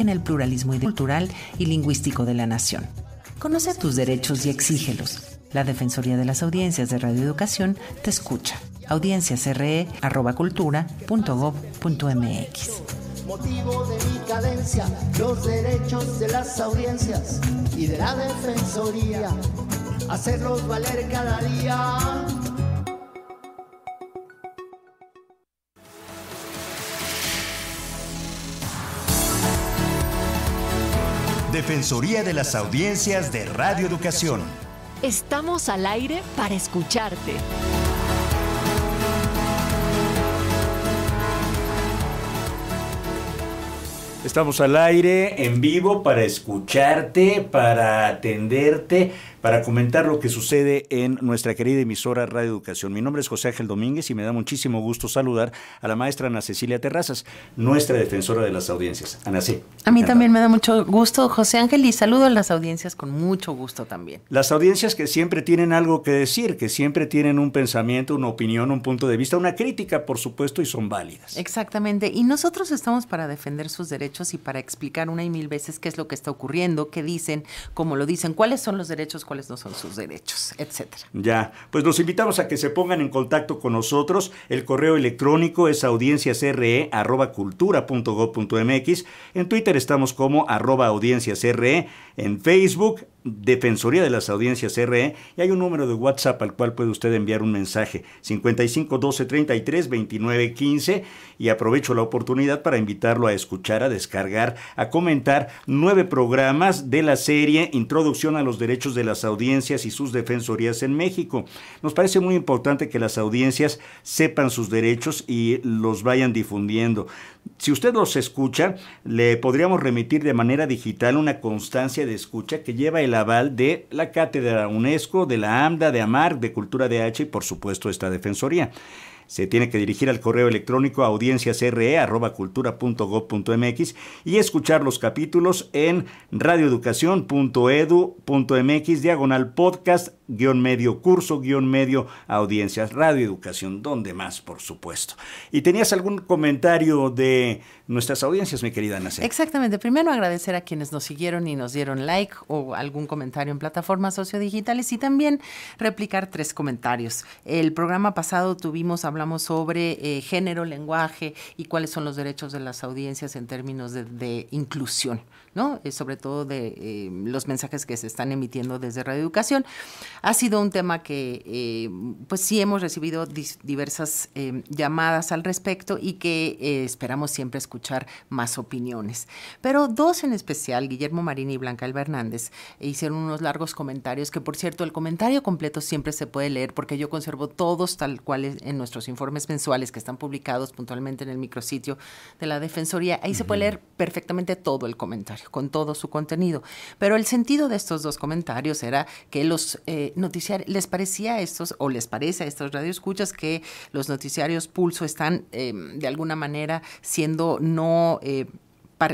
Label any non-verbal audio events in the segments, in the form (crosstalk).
en el pluralismo cultural y lingüístico de la nación. Conoce tus derechos y exígelos. La Defensoría de las Audiencias de Radio Educación te escucha. audienciasre.cultura.gov.mx Motivo de mi cadencia, los derechos de las audiencias y de la Defensoría, hacerlos valer cada día. Defensoría de las Audiencias de Radio Educación. Estamos al aire para escucharte. Estamos al aire, en vivo, para escucharte, para atenderte para comentar lo que sucede en nuestra querida emisora Radio Educación. Mi nombre es José Ángel Domínguez y me da muchísimo gusto saludar a la maestra Ana Cecilia Terrazas, nuestra defensora de las audiencias. Ana C. A mí también me da mucho gusto, José Ángel, y saludo a las audiencias con mucho gusto también. Las audiencias que siempre tienen algo que decir, que siempre tienen un pensamiento, una opinión, un punto de vista, una crítica, por supuesto, y son válidas. Exactamente. Y nosotros estamos para defender sus derechos y para explicar una y mil veces qué es lo que está ocurriendo, qué dicen, cómo lo dicen, cuáles son los derechos, cuáles no son sus derechos, etcétera. Ya, pues los invitamos a que se pongan en contacto con nosotros. El correo electrónico es audienciasre@cultura.gov.mx. En Twitter estamos como audienciasre. En Facebook Defensoría de las Audiencias RE y hay un número de WhatsApp al cual puede usted enviar un mensaje 55 12 33 29 15 y aprovecho la oportunidad para invitarlo a escuchar, a descargar, a comentar nueve programas de la serie Introducción a los Derechos de las Audiencias y sus Defensorías en México. Nos parece muy importante que las audiencias sepan sus derechos y los vayan difundiendo. Si usted los escucha, le podríamos remitir de manera digital una constancia de escucha que lleva el aval de la Cátedra UNESCO, de la AMDA, de AMAR, de Cultura de H y por supuesto esta Defensoría se tiene que dirigir al correo electrónico audienciasre.cultura.gov.mx y escuchar los capítulos en radioeducación.edu.mx, diagonal podcast, guion medio curso, guion medio audiencias, radioeducación, donde más, por supuesto. ¿Y tenías algún comentario de nuestras audiencias, mi querida Ana? Exactamente. Primero agradecer a quienes nos siguieron y nos dieron like o algún comentario en plataformas sociodigitales y también replicar tres comentarios. El programa pasado tuvimos, hablamos sobre eh, género, lenguaje y cuáles son los derechos de las audiencias en términos de, inclusión, ¿no? Eh, sobre todo de eh, los mensajes que se están emitiendo desde Radio Educación. Ha sido un tema que, pues sí, hemos recibido diversas llamadas al respecto y que esperamos siempre escuchar más opiniones. Pero dos en especial, Guillermo Marín y Blanca Alba Hernández, hicieron unos largos comentarios que, por cierto, el comentario completo siempre se puede leer porque yo conservo todos tal cual en nuestros informes mensuales que están publicados puntualmente en el micrositio de la Defensoría. Ahí se puede leer perfectamente todo el comentario, con todo su contenido. Pero el sentido de estos dos comentarios era que los eh, noticiarios, les parecía a estos, o les parece a estos radioescuchas, que los noticiarios pulso están em, de alguna manera siendo no... Eh,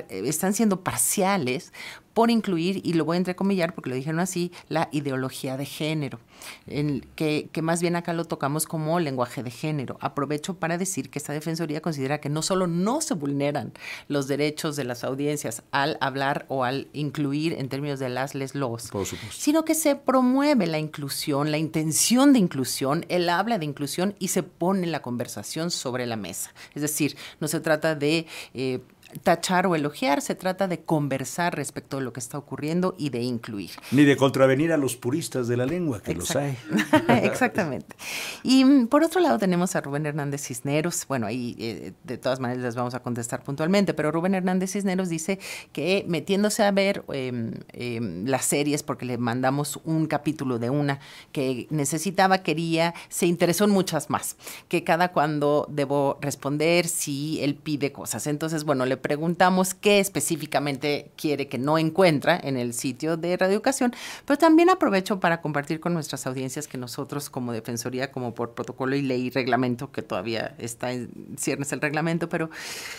están siendo parciales por incluir, y lo voy a entrecomillar porque lo dijeron así, la ideología de género, en que, que, más bien acá lo tocamos como lenguaje de género. Aprovecho para decir que esta Defensoría considera que no solo no se vulneran los derechos de las audiencias al hablar o al incluir en términos de las les los, sino que se promueve la inclusión, la intención de inclusión, el habla de inclusión y se pone la conversación sobre la mesa. Es decir, no se trata de... Eh, tachar o elogiar, se trata de conversar respecto a lo que está ocurriendo y de incluir. Ni de contravenir a los puristas de la lengua, que los hay. (laughs) (laughs) Exactamente. Y mm, por otro lado tenemos a Rubén Hernández Cisneros, bueno, ahí eh, de todas maneras les vamos a contestar puntualmente, pero Rubén Hernández Cisneros dice que metiéndose a ver em, em, las series, porque le mandamos un capítulo de una que necesitaba, quería, se interesó en muchas más, que cada cuando debo responder si él pide cosas. Entonces, bueno, le preguntamos qué específicamente quiere que no encuentra en el sitio de Radioeducación, pero también aprovecho para compartir con nuestras audiencias que nosotros como Defensoría, como por protocolo y ley y reglamento, que todavía está en ciernes el reglamento, pero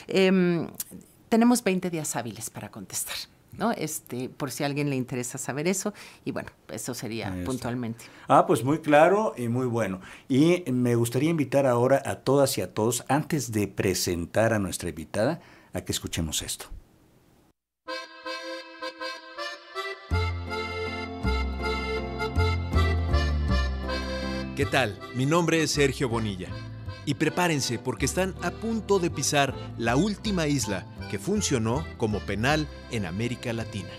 em, tenemos 20 días hábiles para contestar. ¿no? Este, por si a alguien le interesa saber eso. Y bueno, eso sería puntualmente. Ah, pues muy claro y muy bueno. Y me gustaría invitar ahora a todas y a todos, antes de presentar a nuestra invitada, a que escuchemos esto. ¿Qué tal? Mi nombre es Sergio Bonilla. Y prepárense porque están a punto de pisar la última isla que funcionó como penal en América Latina.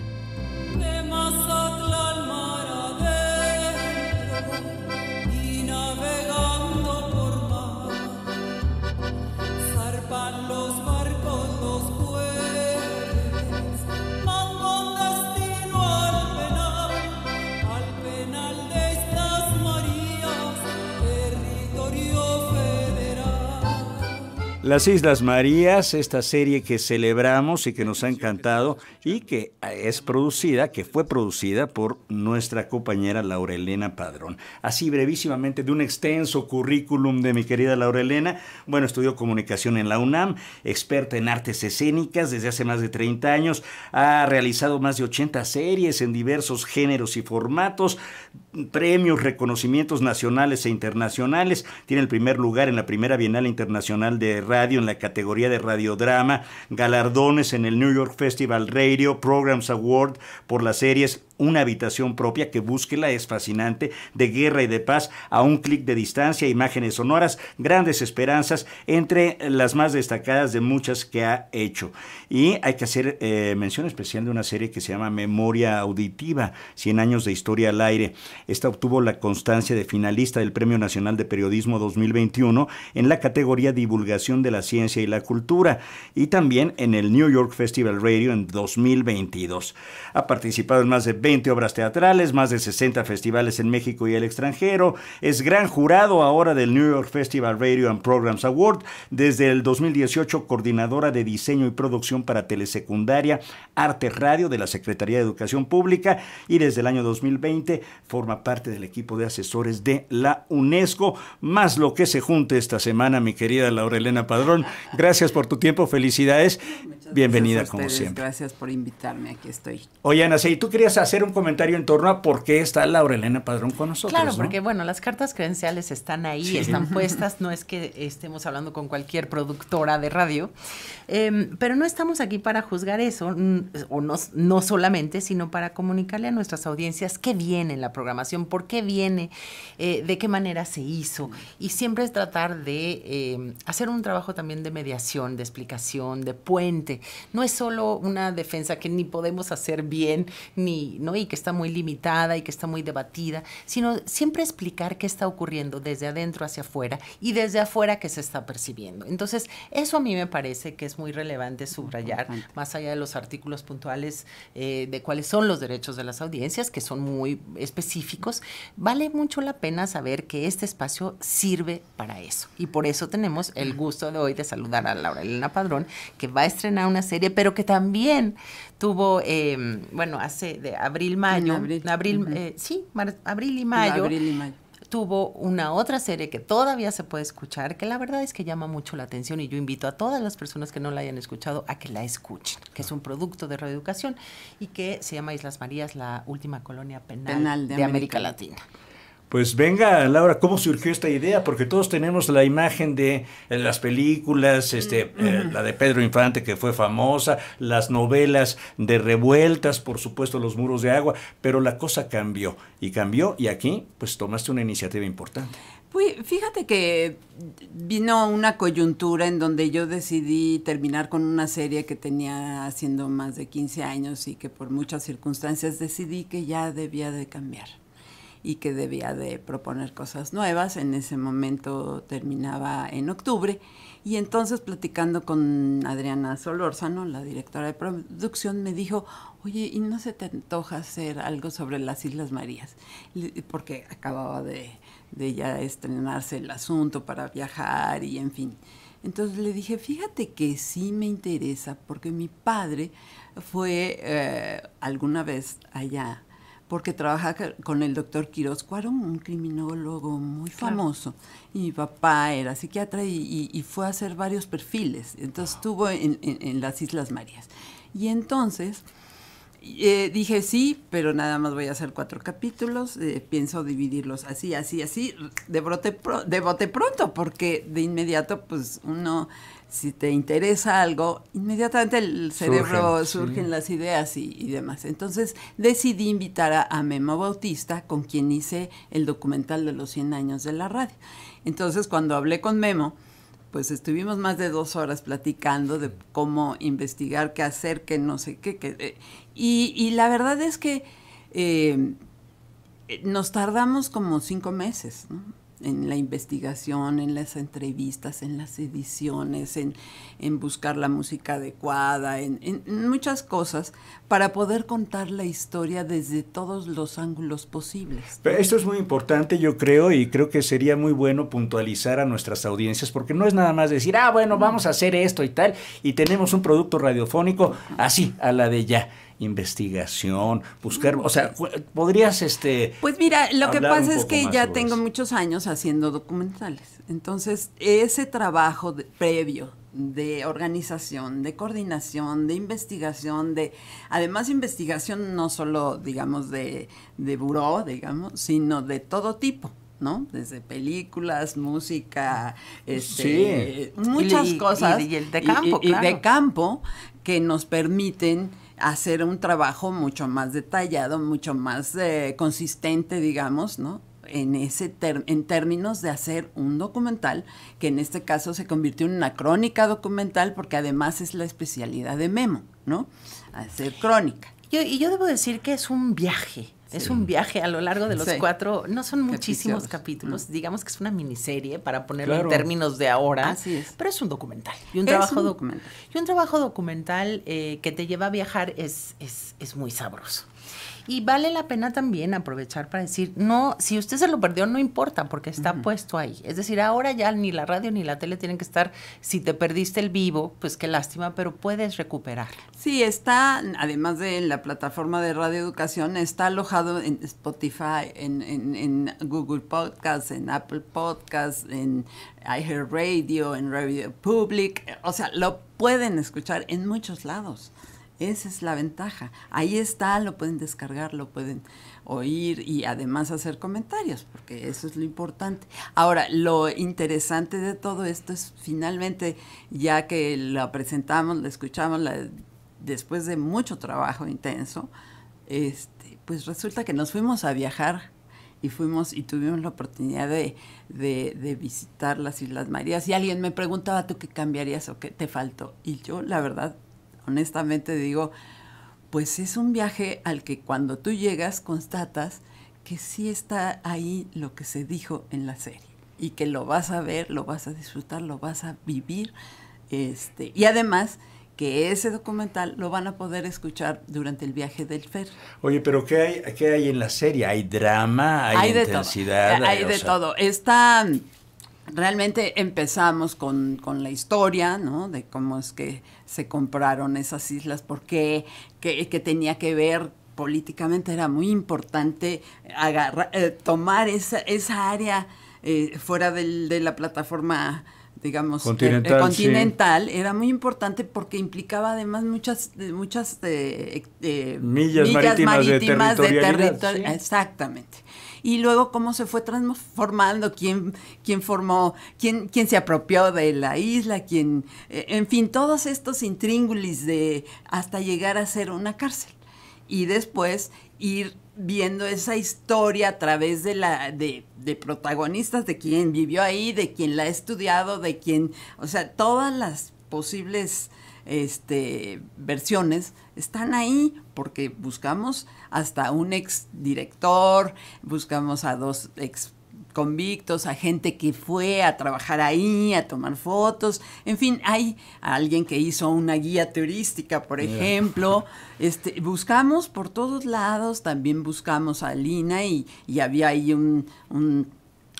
Las Islas Marías, esta serie que celebramos y que nos ha encantado y que es producida, que fue producida por nuestra compañera Laurelena Padrón. Así brevísimamente de un extenso currículum de mi querida Laurelena. Bueno, estudió comunicación en la UNAM, experta en artes escénicas desde hace más de 30 años, ha realizado más de 80 series en diversos géneros y formatos, premios, reconocimientos nacionales e internacionales. Tiene el primer lugar en la primera Bienal Internacional de Radio en la categoría de radiodrama, galardones en el New York Festival Radio Programs Award por las series una habitación propia que búsquela, es fascinante, de guerra y de paz, a un clic de distancia, imágenes sonoras, grandes esperanzas, entre las más destacadas de muchas que ha hecho. Y hay que hacer eh, mención especial de una serie que se llama Memoria Auditiva, 100 años de historia al aire. Esta obtuvo la constancia de finalista del Premio Nacional de Periodismo 2021 en la categoría Divulgación de la Ciencia y la Cultura y también en el New York Festival Radio en 2022. Ha participado en más de 20 obras teatrales, más de 60 festivales en México y el extranjero. Es gran jurado ahora del New York Festival Radio and Programs Award. Desde el 2018, coordinadora de diseño y producción para telesecundaria, arte radio de la Secretaría de Educación Pública. Y desde el año 2020 forma parte del equipo de asesores de la UNESCO. Más lo que se junte esta semana, mi querida Laura Elena Padrón. Gracias por tu tiempo, felicidades. Bienvenida como siempre. Gracias por invitarme, aquí estoy. Oye, Ana, si tú querías hacer un comentario en torno a por qué está Laura Elena Padrón con nosotros. Claro, porque bueno, las cartas credenciales están ahí, están puestas, no es que estemos hablando con cualquier productora de radio, em, pero no estamos aquí para juzgar eso, o no, no solamente, sino para comunicarle a nuestras audiencias qué viene en la programación, por qué viene, eh, de qué manera se hizo, y siempre es tratar de em, hacer un trabajo también de mediación, de explicación, de puente. No es solo una defensa que ni podemos hacer bien, ni, ¿no? y que está muy limitada y que está muy debatida, sino siempre explicar qué está ocurriendo desde adentro hacia afuera y desde afuera qué se está percibiendo. Entonces, eso a mí me parece que es muy relevante subrayar, más allá de los artículos puntuales eh, de cuáles son los derechos de las audiencias, que son muy específicos, vale mucho la pena saber que este espacio sirve para eso. Y por eso tenemos el gusto de hoy de saludar a Laura Elena Padrón, que va a estrenar una serie, pero que también tuvo, eh, bueno, hace de abril, mayo, abril, eh, sí, abril y mayo. Tuvo una otra serie que todavía se puede escuchar, que la verdad es que llama mucho la atención y yo invito a todas las personas que no la hayan escuchado a que la escuchen, que es un producto de reeducación y que se llama Islas Marías, la última colonia penal, de, América Latina. Pues venga, Laura, ¿cómo surgió esta idea? Porque todos tenemos la imagen de eh, las películas, este, eh, la de Pedro Infante que fue famosa, las novelas de revueltas, por supuesto, los muros de agua, pero la cosa cambió y cambió y aquí pues tomaste una iniciativa importante. Pues fíjate que vino una coyuntura en donde yo decidí terminar con una serie que tenía haciendo más de 15 años y que por muchas circunstancias decidí que ya debía de cambiar y que debía de proponer cosas nuevas. En ese momento terminaba en octubre y entonces platicando con Adriana Solórzano, la directora de producción, me dijo, oye, ¿y no se te antoja hacer algo sobre las Islas Marías? Porque acababa de, de ya estrenarse el asunto para viajar y en fin. Entonces le dije, fíjate que sí me interesa porque mi padre fue eh, alguna vez allá porque trabaja con el doctor Quiroz Cuarón, un criminólogo muy famoso. Y mi papá era psiquiatra y, fue a hacer varios perfiles. Entonces estuvo en, las Islas Marías. Y entonces eh, dije sí, pero nada más voy a hacer cuatro capítulos. eh, pienso dividirlos así, así, así, de, brote pro- de bote pronto, porque de inmediato, pues uno, si te interesa algo, inmediatamente el cerebro Surgen, sí. surgen las ideas y, y demás. Entonces decidí invitar a, a Memo Bautista, con quien hice el documental de los 100 años de la radio. Entonces cuando hablé con Memo, pues estuvimos más de dos horas platicando de cómo investigar, qué hacer, qué no sé qué. qué, eh, y, y la verdad es que eh, nos tardamos como cinco meses ¿no? En la investigación, en las entrevistas, en las ediciones, en, en buscar la música adecuada, en, en- muchas cosas para poder contar la historia desde todos los ángulos posibles. Pero Esto es muy importante, yo creo, y creo que sería muy bueno puntualizar a nuestras audiencias, porque no es nada más decir, ah, bueno, vamos a hacer esto y tal, y tenemos un producto radiofónico así, a la de ya. Investigación, buscar, o sea, cu- podrías, este... Pues mira, lo que pasa es que ya tengo eso. muchos años haciendo documentales. Entonces, ese trabajo de- previo de organización, de coordinación, de investigación, de además investigación no solo, digamos, de, de buró, digamos, sino de todo tipo. ¿no? Desde películas, música, este, muchas Y- cosas. y el de campo, y- y de campo que nos permiten hacer un trabajo mucho más detallado, mucho más eh, consistente, digamos, ¿no? En, ese en términos de hacer un documental, que en este caso se convirtió en una crónica documental, porque además es la especialidad de Memo, ¿no? Hacer crónica. Yo- y yo debo decir que es un viaje. Es un viaje a lo largo de los Sí. cuatro, no son muchísimos Capítulos. capítulos, digamos que es una miniserie para ponerlo Claro. en términos de ahora, Así es. pero es un documental. Y un Es trabajo un documental. Y un trabajo documental eh, que te lleva a viajar es, es, es muy sabroso. Y vale la pena también aprovechar para decir, no, si usted se lo perdió, no importa, porque está puesto ahí. Es decir, ahora ya ni la radio ni la tele tienen que estar, si te perdiste el vivo, pues qué lástima, pero puedes recuperar. Sí, está, además de la plataforma de Radio Educación, está alojado en Spotify, en, en- en Google Podcasts, en Apple Podcasts, en iHeartRadio, en Radio Public. O sea, lo pueden escuchar en muchos lados. Esa es la ventaja. Ahí está, lo pueden descargar, lo pueden oír y además hacer comentarios, porque eso es lo importante. Ahora, lo interesante de todo esto es finalmente, ya que la presentamos, la escuchamos, después de mucho trabajo intenso, este, pues resulta que nos fuimos a viajar y fuimos y tuvimos la oportunidad de, de- de visitar las Islas Marías y alguien me preguntaba, ¿tú qué cambiarías o qué te faltó? Y yo, la verdad, honestamente digo, pues es un viaje al que cuando tú llegas constatas que sí está ahí lo que se dijo en la serie y que lo vas a ver, lo vas a disfrutar, lo vas a vivir. Este, y además que ese documental lo van a poder escuchar durante el viaje del Fer. Oye, pero ¿qué hay, qué hay en la serie? ¿Hay drama? ¿Hay, intensidad? todo. Hay de sea, todo. Está realmente empezamos con, con la historia, ¿no? De cómo es que se compraron esas islas, por qué, qué, qué tenía que ver políticamente era muy importante agarrar, eh, tomar esa, esa área eh, fuera del- de la plataforma digamos eh, Continental, eh, sí. continental era muy importante porque implicaba además muchas muchas eh, Millas marítimas de territorio- sí. Exactamente. Y luego cómo se fue transformando, quién, quién formó, quién, quién se apropió de la isla, quién, eh, en fin, todos estos intríngulis de hasta llegar a ser una cárcel. Y después ir viendo esa historia a través de la de, de protagonistas, de quien vivió ahí, de quien la ha estudiado, de quien, o sea, todas las posibles este, versiones están ahí porque buscamos hasta un ex director, buscamos a dos ex convictos, a gente que fue a trabajar ahí, a tomar fotos, en fin, hay alguien que hizo una guía turística, por ejemplo, este, buscamos por todos lados, también buscamos a Lina y, y había ahí un, un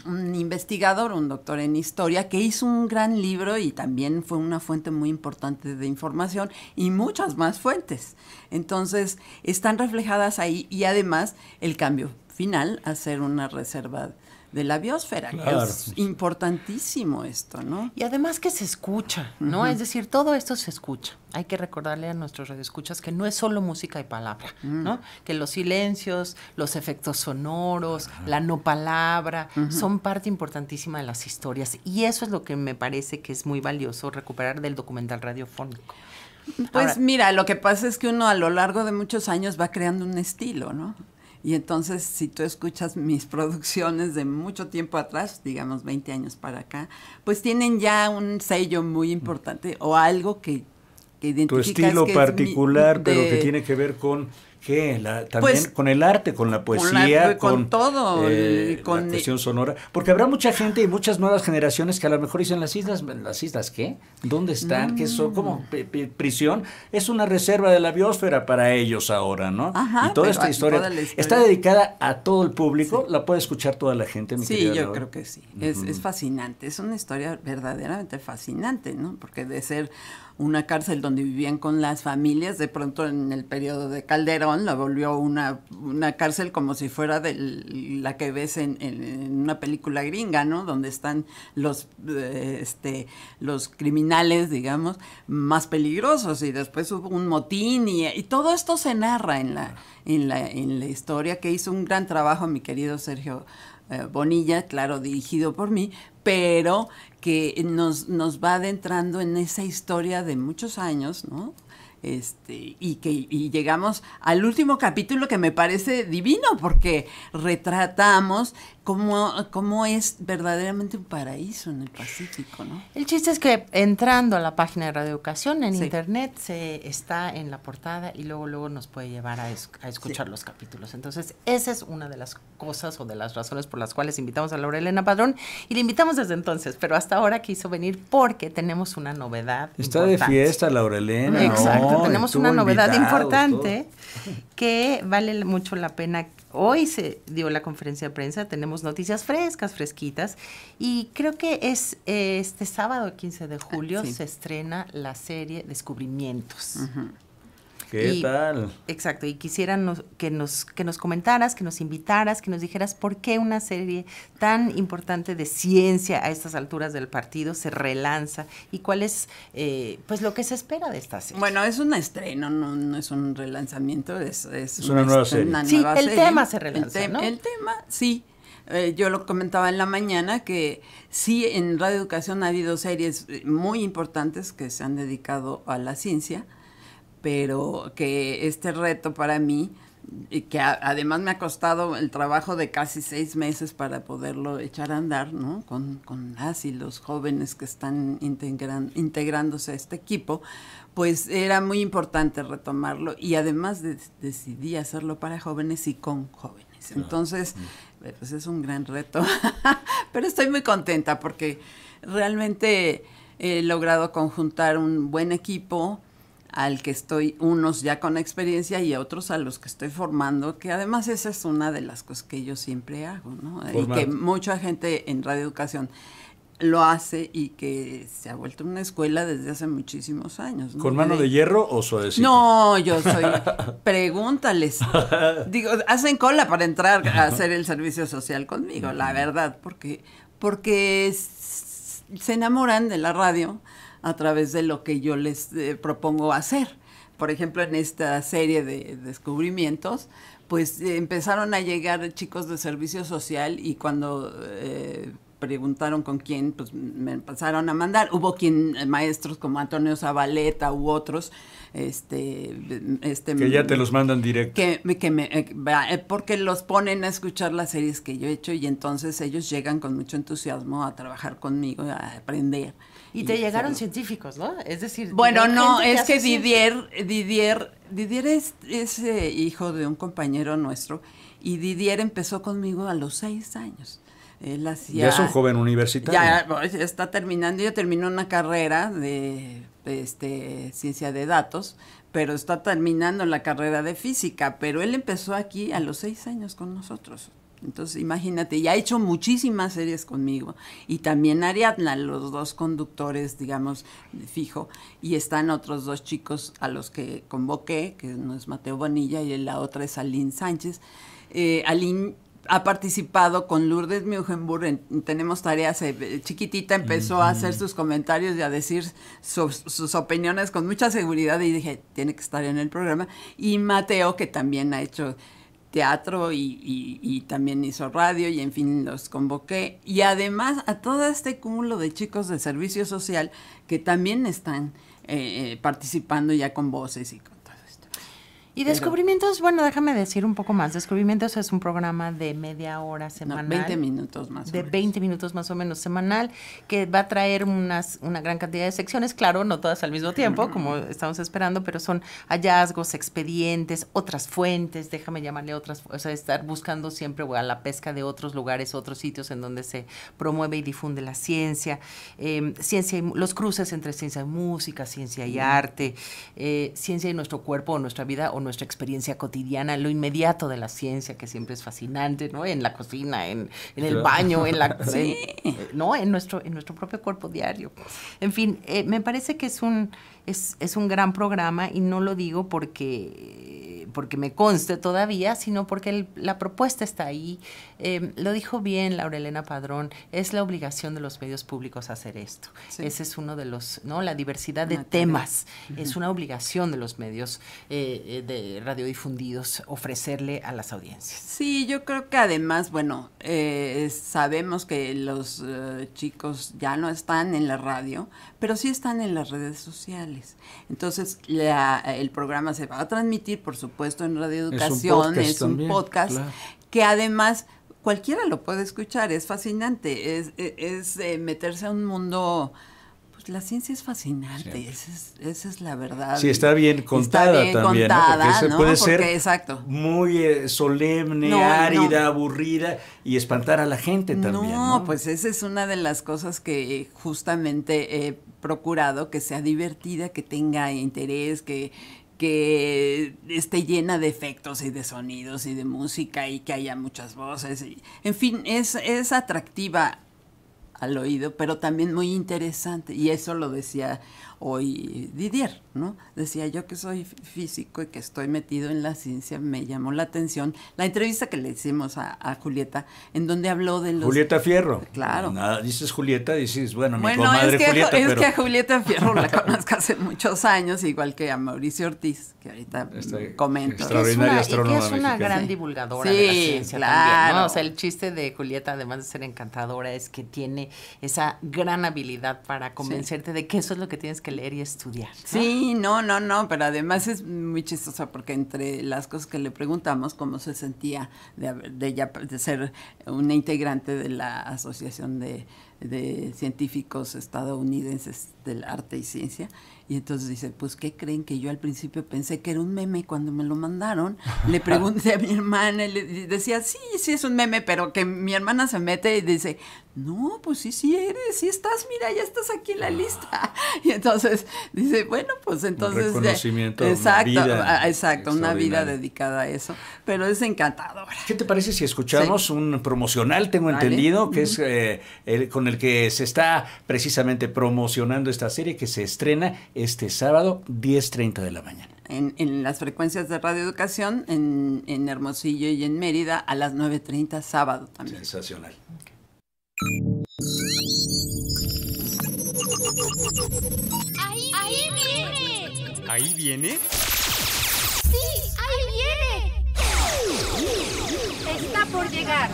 un investigador, un doctor en historia, que hizo un gran libro y también fue una fuente muy importante de información y muchas más fuentes. Entonces, están reflejadas ahí y además el cambio final a ser una reserva de la biosfera. Claro. es importantísimo esto, ¿no? Y además que se escucha, ¿no? Es decir, todo esto se escucha. Hay que recordarle a nuestros radioescuchas que no es solo música y palabra, ¿no? Que los silencios, los efectos sonoros, la no palabra, son parte importantísima de las historias. Y eso es lo que me parece que es muy valioso recuperar del documental radiofónico. Pues Ahora- mira, lo que pasa es que uno a lo largo de muchos años va creando un estilo, ¿no? Y entonces, si tú escuchas mis (laughs) producciones de mucho tiempo atrás, digamos 20 años para acá, pues tienen ya un sello muy importante o algo que, que Tu estilo que es mi- particular, pero que tiene que ver con ¿qué? La- también Pues, con el arte, con la poesía, con todo, eh, con- la cuestión sonora. Porque habrá mucha gente y muchas nuevas generaciones que a lo mejor dicen las islas, ¿las islas qué? ¿Dónde están? ¿Qué son? Mm. ¿Cómo? P- p- prisión es una reserva de la biosfera para ellos ahora, ¿no? Ajá, y toda esta historia, toda la historia. está dedicada a todo el público, la puede escuchar toda la gente, mi Sí, querida yo Laura. creo que sí. Es, es fascinante. Es una historia verdaderamente fascinante, ¿no? Porque de ser una cárcel donde vivían con las familias, de pronto en el periodo de Calderón la volvió una, una cárcel como si fuera la que ves en una película gringa, ¿no? Donde están los, eh, este, los criminales, digamos, más peligrosos. Y después hubo un motín y, y todo esto se narra en la, en, la, en la historia que hizo un gran trabajo mi querido Sergio eh, Bonilla, claro, dirigido por mí, pero que nos, nos va adentrando en esa historia de muchos años, ¿no? Este, y que y llegamos al último capítulo que me parece divino porque retratamos cómo, cómo es verdaderamente un paraíso en el Pacífico, ¿no? El chiste es que entrando a la página de Radio Educación en Sí. internet se está en la portada y luego luego nos puede llevar a, es- a escuchar los capítulos. Entonces, esa es una de las cosas o de las razones por las cuales invitamos a Laura Elena Padrón y la invitamos desde entonces, pero hasta ahora quiso venir porque tenemos una novedad. Está de fiesta, Laura Elena. Exacto, ¿no? tenemos una novedad importante que vale mucho la pena. Hoy se dio la conferencia de prensa, tenemos noticias frescas, fresquitas, y creo que es eh, este sábado 15 de julio sí. se estrena la serie Descubrimientos. ¿Qué Y- tal? Exacto, y quisiera nos- que, nos, que nos comentaras, que nos invitaras, que nos dijeras por qué una serie tan importante de ciencia a estas alturas del partido se relanza y cuál es eh, pues lo que se espera de esta serie. Bueno, es un estreno, no, no es un relanzamiento, es, es, Es una nueva serie. Sí, nueva el serie. tema se relanza, el, te- ¿no? el tema, sí. Eh, yo lo comentaba en la mañana que sí, en Radio Educación ha habido series eh, muy importantes que se han dedicado a la ciencia, pero que este reto para mí, y que a- además me ha costado el trabajo de casi seis meses para poderlo echar a andar, ¿no? Con, con las y los jóvenes que están integran- integrándose a este equipo, pues era muy importante retomarlo y además de- decidí hacerlo para jóvenes y con jóvenes. Entonces, eh, pues es un gran reto, (laughs) pero estoy muy contenta porque realmente he logrado conjuntar un buen equipo al que estoy, unos ya con experiencia y otros a los que estoy formando, que además esa es una de las cosas que yo siempre hago, ¿no? Y que mucha gente en Radio Educación lo hace y que se ha vuelto una escuela desde hace muchísimos años. ¿no? ¿Con mano de hierro o suavecito? No, yo soy. (laughs) Pregúntales. Digo, hacen cola para entrar a hacer el servicio social conmigo, la verdad, porque porque se enamoran de la radio a través de lo que yo les eh, propongo hacer. Por ejemplo, en esta serie de descubrimientos, pues eh, empezaron a llegar chicos de servicio social y cuando eh, preguntaron con quién, pues me empezaron a mandar. Hubo quien, eh, maestros como Antonio Zabaleta u otros, este, este Que ya te los mandan directo. que, que me, eh, va, eh, porque los ponen a escuchar las series que yo he hecho y entonces ellos llegan con mucho entusiasmo a trabajar conmigo, a aprender. Y te llegaron hacerlo. científicos, ¿no? Es decir, Bueno, no, es que. Didier, Didier, Didier es, es, eh, hijo de un compañero nuestro y Didier empezó conmigo a los seis años. Él hacía... Ya es un joven universitario. Ya, está terminando, ya terminó una carrera de, de, este, ciencia de datos, pero está terminando la carrera de física, pero él empezó aquí a los seis años con nosotros. Entonces, imagínate, y ha hecho muchísimas series conmigo. Y también Ariadna, los dos conductores, digamos, fijo. Y están otros dos chicos a los que convoqué, que uno es Mateo Bonilla y la otra es Aline Sánchez. Eh, Aline ha participado con Lourdes Mugenburg en Tenemos Tareas. eh, chiquitita empezó a hacer sus comentarios y a decir sus, sus opiniones con mucha seguridad y dije, tiene que estar en el programa. Y Mateo, que también ha hecho teatro y, y- y también hizo radio y en fin los convoqué. Y además a todo este cúmulo de chicos de servicio social que también están eh, eh, participando ya con voces y con. Y Descubrimientos, bueno, déjame decir un poco más. Descubrimientos es un programa de media hora No, semanal. 20 minutos más. o de menos. 20 minutos más o menos semanal, que va a traer unas, una gran cantidad de secciones, claro, no todas al mismo tiempo, como estamos esperando, pero son hallazgos, expedientes, otras fuentes, déjame llamarle otras, o sea, estar buscando siempre a la pesca de otros lugares, otros sitios en donde se promueve y difunde la ciencia, eh, ciencia y los cruces entre ciencia y música, ciencia y arte, eh, ciencia y nuestro cuerpo o nuestra vida o nuestra experiencia cotidiana, lo inmediato de la ciencia, que siempre es fascinante, ¿no? En la cocina, en, en el baño, en la (laughs) en- eh, no, en nuestro, en nuestro propio cuerpo diario. En fin, eh, me parece que es un, es, es un gran programa y no lo digo porque, porque me conste todavía, sino porque el- la propuesta está ahí. Eh, lo dijo bien Laura Elena Padrón, es la obligación de los medios públicos hacer esto. Sí. Ese es uno de los, ¿no? La diversidad de Una temas es una obligación de los medios eh, eh, de radiodifundidos ofrecerle a las audiencias. Sí, yo creo que además, bueno, eh, sabemos que los eh, chicos ya no están en la radio, pero sí están en las redes sociales. Entonces, la- el programa se va a transmitir, por supuesto, en Radio Educación, es un también, podcast claro. que además cualquiera lo puede escuchar, es fascinante, es, es- es, eh, meterse a un mundo... Pues la ciencia es fascinante, esa es, esa es la verdad. Sí, está bien contada bien también, contada, ¿no? Porque puede Porque, ser exacto. muy eh, solemne, No, árida, aburrida y espantar a la gente también. No, No, pues esa es una de las cosas que justamente he procurado, que sea divertida, que tenga interés, que, que esté llena de efectos y de sonidos y de música y que haya muchas voces. y- en fin, es, es atractiva al oído, pero también muy interesante. Y eso lo decía hoy Didier, ¿no? Decía yo que soy fí- físico y que estoy metido en la ciencia, me llamó la atención la entrevista que le hicimos a, a Julieta, en donde habló de los... Julieta Fierro. Claro. Nada, dices Julieta, dices, bueno, mi Bueno, comadre es, que, Julieta, es pero que a Julieta Fierro la conozco hace muchos años, igual que a Mauricio Ortiz, que ahorita Este, comento. Que es Extraordinaria una, y que es una gran divulgadora Sí, de la ciencia también, claro. ¿no? O sea, el chiste de Julieta, además de ser encantadora, es que tiene esa gran habilidad para convencerte de que eso es lo que tienes que leer y estudiar. Sí, no, no, no, pero además es muy chistoso porque entre las cosas que le preguntamos, cómo se sentía de, de, ya- de ser una integrante de la Asociación de, de Científicos Estadounidenses del Arte y Ciencia, y entonces dice, pues, ¿qué creen? Que yo al principio pensé que era un meme cuando me lo mandaron. Le pregunté a mi hermana y le decía, sí, sí es un meme, pero que mi hermana se mete y dice, no, pues sí, sí eres, sí estás, mira, ya estás aquí en la lista. (laughs) Y entonces dice, bueno, pues entonces... ya- reconocimiento, una exacto, vida ah, exacto, una vida dedicada a eso, pero es encantadora. ¿Qué te parece si escuchamos Sí. un promocional, tengo Vale. entendido, que es eh, el, con el que se está precisamente promocionando esta serie que se estrena este sábado 10.30 de la mañana? En, en las frecuencias de Radio Educación, en, en Hermosillo y en Mérida, a las 9.30 sábado también. Sensacional. ¡Ahí, ahí viene! ¿Ahí viene? ¡Sí, ahí viene! Está por llegar.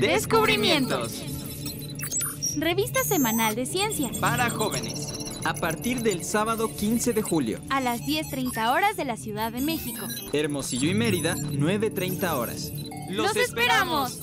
Descubrimientos Revista semanal de ciencia. para jóvenes. A partir del sábado 15 de julio. A las 10.30 horas de la Ciudad de México. Hermosillo y Mérida, 9.30 horas. ¡Los, esperamos!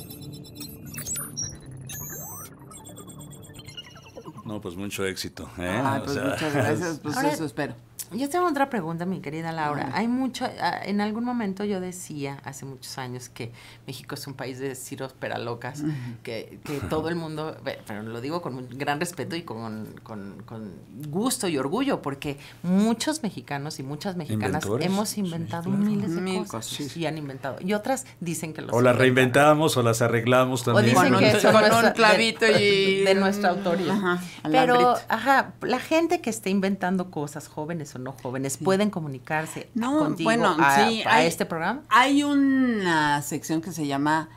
No, pues mucho éxito. ¿eh? Ah, O pues sea, muchas gracias, pues Ahora- eso espero. Yo tengo otra pregunta, mi querida Laura. Hay mucho, ah, en algún momento yo decía, hace muchos años, que México es un país de ciros peralocas, que, que todo el mundo, pero lo digo con un gran respeto y con, con- con gusto y orgullo, porque muchos mexicanos y muchas mexicanas Inventores, hemos sí, inventado claro. miles de Mil cosas, cosas. y han inventado. Y otras dicen que los O las reinventamos o las arreglamos O también. dicen Con que un- con un nuestra- clavito de, y- de nuestra autoría. Ajá, Pero, ajá, la gente que esté inventando cosas, jóvenes o ¿no? Jóvenes pueden comunicarse No, contigo bueno, a, sí, a hay- este programa. Hay una sección que se llama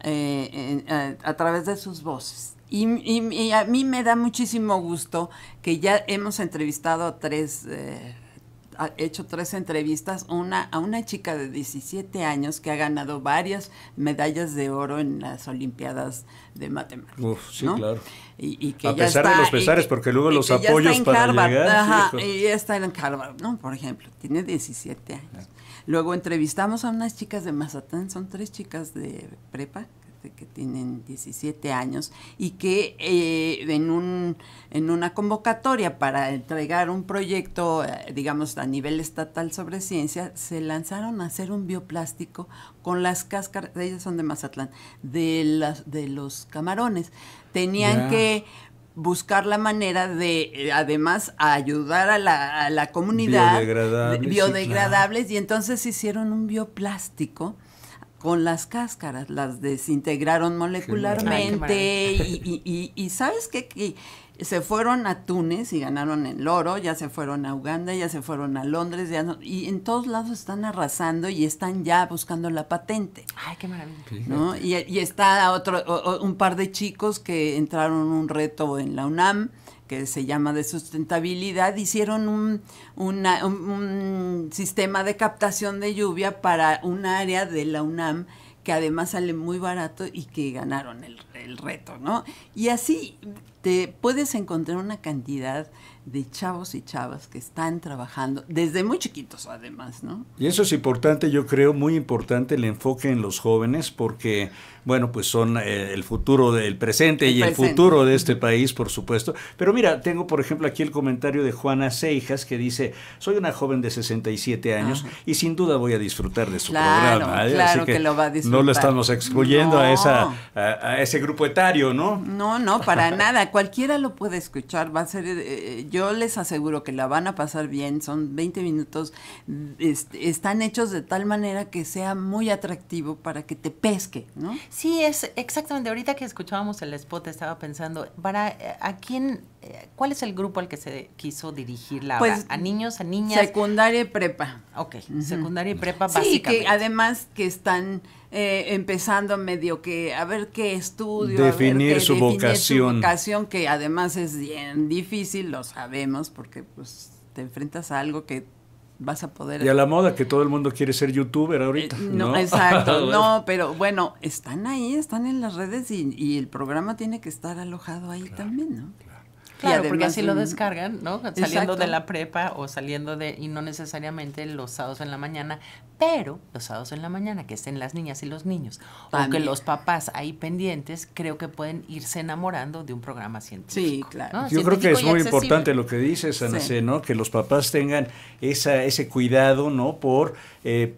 eh, eh, a través de sus voces. Y, y- y a mí me da muchísimo gusto que ya hemos entrevistado a tres, eh, hecho tres entrevistas, una a una chica de 17 años que ha ganado varias medallas de oro en las Olimpiadas de Matemáticas. Uf, sí, ¿no? claro. Y, y que A ya pesar de está- los pesares, y- porque luego los apoyos para Harvard, llegar, ajá, hijo. y ya está en Harvard, ¿no? Por ejemplo, tiene 17 años. Luego entrevistamos a unas chicas de Mazatlán, son tres chicas de prepa que, que tienen 17 años y que eh, en, un, en una convocatoria para entregar un proyecto, eh, digamos, a nivel estatal sobre ciencia, se lanzaron a hacer un bioplástico con las cáscaras, ellas son de Mazatlán, de, las, de los camarones. Tenían que buscar la manera de, además, ayudar a la, a la comunidad Biodegradables, sí, biodegradables y entonces hicieron un bioplástico con las cáscaras, las desintegraron molecularmente y, y- y- y sabes qué? que se fueron a Túnez y ganaron el oro, ya se fueron a Uganda, ya se fueron a Londres, ya no- y en todos lados están arrasando y están ya buscando la patente. Ay, qué maravilla. ¿no? Y, y está otro, o- o- un par de chicos que entraron un reto en la UNAM que se llama de sustentabilidad, hicieron un, una- un- un sistema de captación de lluvia para un área de la UNAM que además sale muy barato y que ganaron el, el reto, ¿no? Y así te puedes encontrar una cantidad de chavos y chavas que están trabajando desde muy chiquitos además, ¿no? Y eso es importante, yo creo, muy importante el enfoque en los jóvenes, porque, bueno, pues son eh, el futuro del presente El y el futuro de este país, por supuesto. Pero mira, tengo, por ejemplo, aquí el comentario de Juana Seijas, que dice, soy una joven de 67 años Ajá. y sin duda voy a disfrutar de su Claro, programa. ¿eh? claro Así que lo va a No disfrutar. lo estamos excluyendo a, No. esa, a, a ese grupo etario, ¿no? No, no, para (laughs) nada. Cualquiera lo puede escuchar. Va a ser, eh, yo les aseguro que la van a pasar bien. Son 20 minutos. este, están hechos de tal manera que sea muy atractivo para que te pesque, ¿no? Sí, es exactamente. Ahorita que escuchábamos el spot, estaba pensando, para eh, a quién, eh, ¿cuál es el grupo al que se quiso dirigir la Pues? ¿A niños, a niñas? Secundaria y prepa. Ok, secundaria y prepa Sí, básicamente. que además que están eh, empezando medio que a ver qué estudio, a ver Definir qué- su definir vocación. vocación, que además es bien difícil, lo sabemos, porque pues te enfrentas a algo que vas a poder Y a la moda que todo el mundo quiere ser youtuber ahorita. no, No, exacto, (laughs) no, pero bueno, están ahí, están en las redes y, y el programa tiene que estar alojado ahí también, ¿no? Y Claro, porque así lo descargan, ¿no? Saliendo exacto. de la prepa o saliendo de, y no necesariamente los sábados en la mañana, pero los sábados en la mañana, que estén las niñas y los niños, o que También. los papás ahí pendientes, creo que pueden irse enamorando de un programa científico. Sí, claro. ¿no? Yo creo que es muy accesible. importante lo que dices, Ana Sí. C., ¿no? Que los papás tengan esa, ese cuidado, ¿no? Por eh,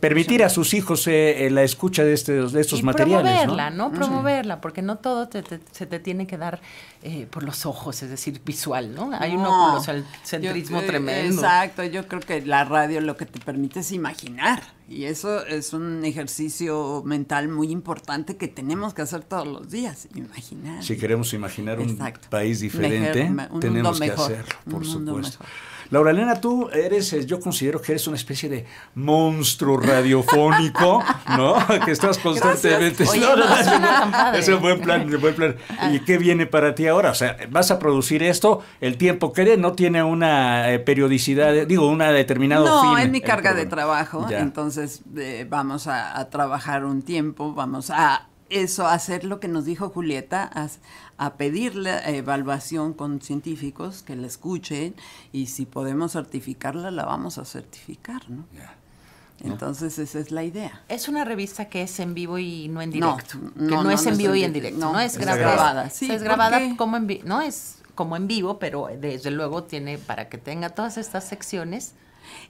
permitir a sus hijos eh, eh, la escucha de, este, de estos y materiales, promoverla, ¿no? ¿no? Promoverla, porque no todo te- te- se te tiene que dar eh, por los ojos, es decir, visual, ¿no? Hay un No, oculocentrismo yo- eh, tremendo. Exacto, yo creo que la radio lo que te permite es imaginar. Y eso es un ejercicio mental muy importante que tenemos que hacer todos los días, imaginar. Si queremos imaginar un Exacto. país diferente, Mejor, un tenemos mundo que hacerlo, un por mundo supuesto. mejor. Laura Elena, tú eres, eh, yo considero que eres una especie de monstruo radiofónico, (laughs) ¿no? Que estás constantemente. Oye, (laughs) No, no, no. Es un buen plan, un buen plan. ¿Y qué viene para ti ahora? O sea, vas a producir esto, el tiempo que dé, no tiene una eh, periodicidad, eh, digo, una determinado No, fin. es mi carga de trabajo, Ya. entonces eh, vamos a, a trabajar un tiempo, vamos a eso, hacer lo que nos dijo Julieta, a, a pedir la evaluación con científicos que la escuchen y si podemos certificarla, la vamos a certificar, ¿no? Entonces esa es la idea. Es una revista que es en vivo y no en No, directo. no, que no, no, es no en es vivo y en directo, no, No, es, es grabada. grabada, sí, es ¿por grabada qué? como en vivo. No es como en vivo, pero desde luego tiene para que tenga todas estas secciones.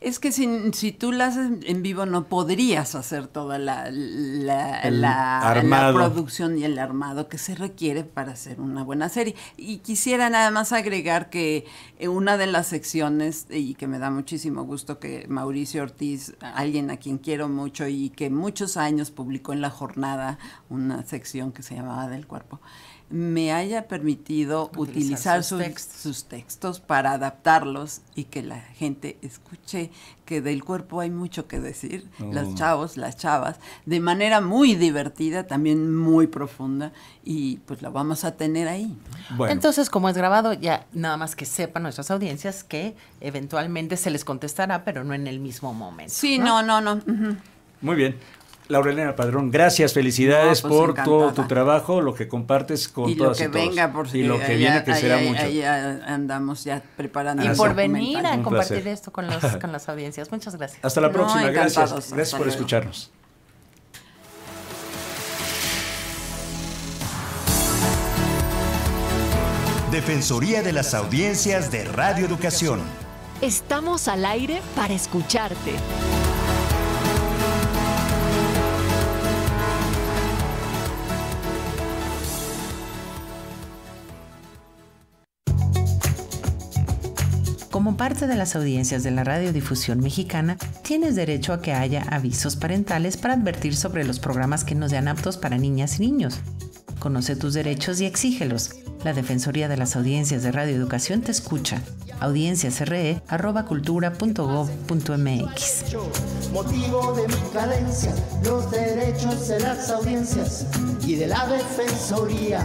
Es que si, si tú la haces en vivo no podrías hacer toda la, la, la- la producción y el armado que se requiere para hacer una buena serie. Y quisiera nada más agregar que eh, una de las secciones, y que me da muchísimo gusto que Mauricio Ortiz, alguien a quien quiero mucho y que muchos años publicó en La Jornada una sección que se llamaba Del Cuerpo, me haya permitido utilizar, Utilizar sus sus, textos. sus textos para adaptarlos y que la gente escuche que del cuerpo hay mucho que decir, Oh. los chavos, las chavas, de manera muy divertida, también muy profunda, y pues la vamos a tener ahí. Bueno, Entonces, como es grabado, ya nada más que sepan nuestras audiencias que eventualmente se les contestará, pero no en el mismo momento. Sí, no, no, no. muy bien. Laurelena Padrón, gracias, felicidades No, pues, por todo tu trabajo, lo que compartes con y lo que y todos. venga, por Y lo que viene, que ahí- será ahí- mucho. ahí andamos ya preparando. Y Ah, por sí. venir a Un compartir placer. esto con, los, con las audiencias. Muchas gracias. Hasta la No, próxima, gracias. Gracias hasta por luego. escucharnos. Defensoría de las Audiencias de Radio Educación. Estamos al aire para escucharte. Como parte de las audiencias de la radiodifusión mexicana, tienes derecho a que haya avisos parentales para advertir sobre los programas que no sean aptos para niñas y niños. Conoce tus derechos y exígelos. La Defensoría de las Audiencias de Radioeducación te escucha. audienciasre.cultura.gov.mx motivo de mi cadencia, los derechos de las audiencias y de la defensoría.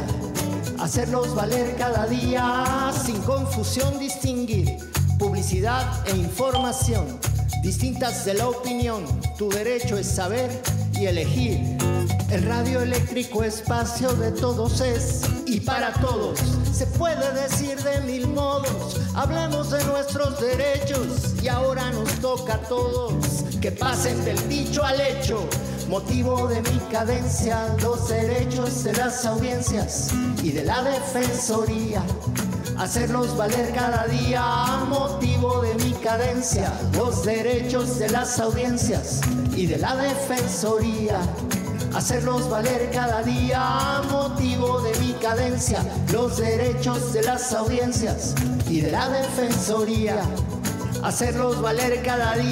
Hacerlos valer cada día, sin confusión distinguir publicidad e información, distintas de la opinión. Tu derecho es saber y elegir. El radio eléctrico espacio de todos es y para todos. Se puede decir de mil modos. Hablemos de nuestros derechos y ahora nos toca a todos que pasen del dicho al hecho. Motivo de mi cadencia, los derechos de las audiencias y de la defensoría. Hacerlos valer cada día, motivo de mi cadencia, los derechos de las audiencias y de la defensoría hacerlos valer cada día, motivo de mi cadencia, los derechos de las audiencias y de la defensoría, hacerlos valer cada día.